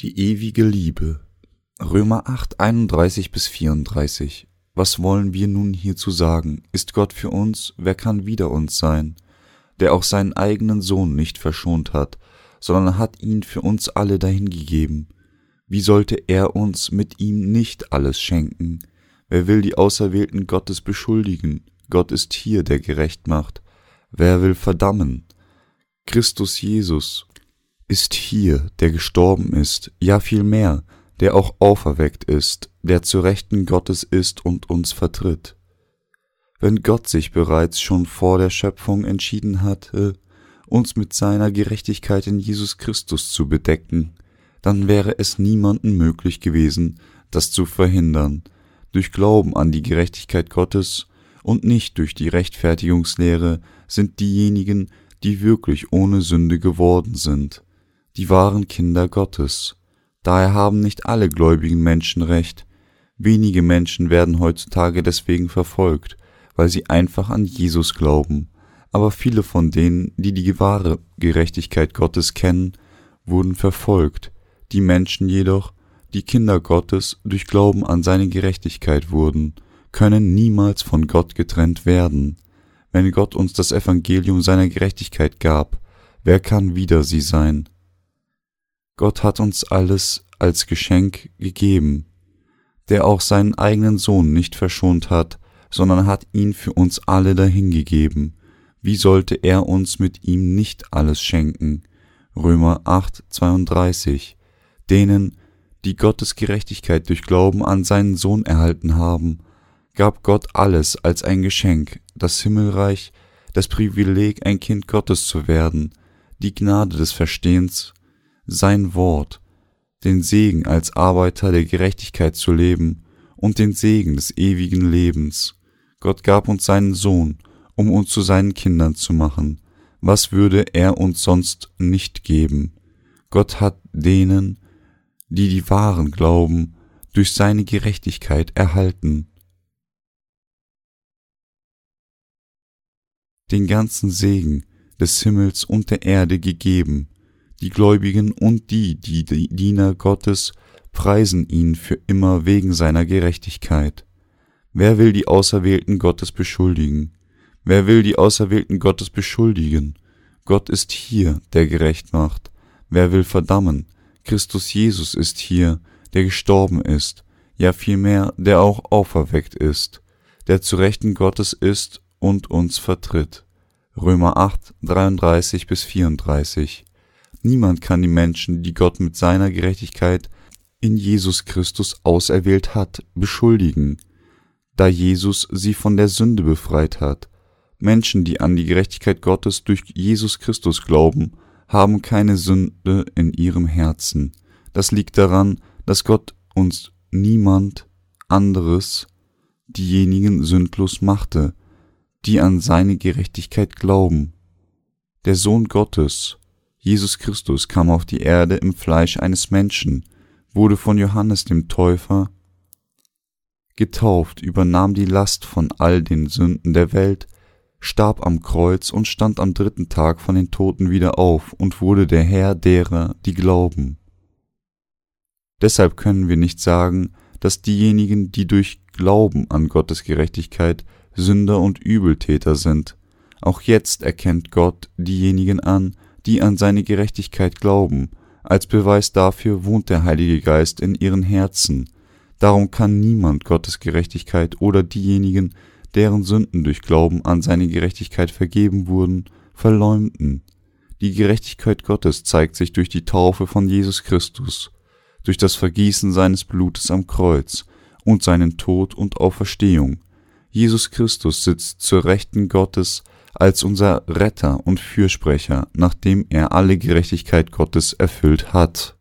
Die ewige Liebe. Römer 8, 31 bis 34. Was wollen wir nun hierzu sagen? Ist Gott für uns? Wer kann wider uns sein? Der auch seinen eigenen Sohn nicht verschont hat, sondern hat ihn für uns alle dahingegeben. Wie sollte er uns mit ihm nicht alles schenken? Wer will die Auserwählten Gottes beschuldigen? Gott ist hier, der gerecht macht. Wer will verdammen? Christus Jesus ist hier, der gestorben ist, ja vielmehr, der auch auferweckt ist, der zu Rechten Gottes ist und uns vertritt. Wenn Gott sich bereits schon vor der Schöpfung entschieden hatte, uns mit seiner Gerechtigkeit in Jesus Christus zu bedecken, dann wäre es niemanden möglich gewesen, das zu verhindern, durch Glauben an die Gerechtigkeit Gottes und nicht durch die Rechtfertigungslehre sind diejenigen, die wirklich ohne Sünde geworden sind die wahren Kinder Gottes. Daher haben nicht alle gläubigen Menschen recht. Wenige Menschen werden heutzutage deswegen verfolgt, weil sie einfach an Jesus glauben. Aber viele von denen, die die wahre Gerechtigkeit Gottes kennen, wurden verfolgt. Die Menschen jedoch, die Kinder Gottes durch Glauben an seine Gerechtigkeit wurden, können niemals von Gott getrennt werden. Wenn Gott uns das Evangelium seiner Gerechtigkeit gab, wer kann wider sie sein? Gott hat uns alles als Geschenk gegeben, der auch seinen eigenen Sohn nicht verschont hat, sondern hat ihn für uns alle dahingegeben. Wie sollte er uns mit ihm nicht alles schenken? Römer 8, 32. Denen, die Gottes Gerechtigkeit durch Glauben an seinen Sohn erhalten haben, gab Gott alles als ein Geschenk, das Himmelreich, das Privileg, ein Kind Gottes zu werden, die Gnade des Verstehens sein Wort, den Segen als Arbeiter der Gerechtigkeit zu leben und den Segen des ewigen Lebens. Gott gab uns seinen Sohn, um uns zu seinen Kindern zu machen. Was würde er uns sonst nicht geben? Gott hat denen, die die wahren glauben, durch seine Gerechtigkeit erhalten. Den ganzen Segen des Himmels und der Erde gegeben, die Gläubigen und die, die, die Diener Gottes, preisen ihn für immer wegen seiner Gerechtigkeit. Wer will die Auserwählten Gottes beschuldigen? Wer will die Auserwählten Gottes beschuldigen? Gott ist hier, der gerecht macht. Wer will verdammen? Christus Jesus ist hier, der gestorben ist, ja vielmehr, der auch auferweckt ist, der zu Rechten Gottes ist und uns vertritt. Römer 8, 33 bis 34. Niemand kann die Menschen, die Gott mit seiner Gerechtigkeit in Jesus Christus auserwählt hat, beschuldigen, da Jesus sie von der Sünde befreit hat. Menschen, die an die Gerechtigkeit Gottes durch Jesus Christus glauben, haben keine Sünde in ihrem Herzen. Das liegt daran, dass Gott uns niemand anderes diejenigen sündlos machte, die an seine Gerechtigkeit glauben. Der Sohn Gottes Jesus Christus kam auf die Erde im Fleisch eines Menschen, wurde von Johannes dem Täufer getauft, übernahm die Last von all den Sünden der Welt, starb am Kreuz und stand am dritten Tag von den Toten wieder auf und wurde der Herr derer, die glauben. Deshalb können wir nicht sagen, dass diejenigen, die durch Glauben an Gottes Gerechtigkeit Sünder und Übeltäter sind. Auch jetzt erkennt Gott diejenigen an, die an seine Gerechtigkeit glauben. Als Beweis dafür wohnt der Heilige Geist in ihren Herzen. Darum kann niemand Gottes Gerechtigkeit oder diejenigen, deren Sünden durch Glauben an seine Gerechtigkeit vergeben wurden, verleumden. Die Gerechtigkeit Gottes zeigt sich durch die Taufe von Jesus Christus, durch das Vergießen seines Blutes am Kreuz und seinen Tod und Auferstehung. Jesus Christus sitzt zur Rechten Gottes als unser Retter und Fürsprecher, nachdem er alle Gerechtigkeit Gottes erfüllt hat.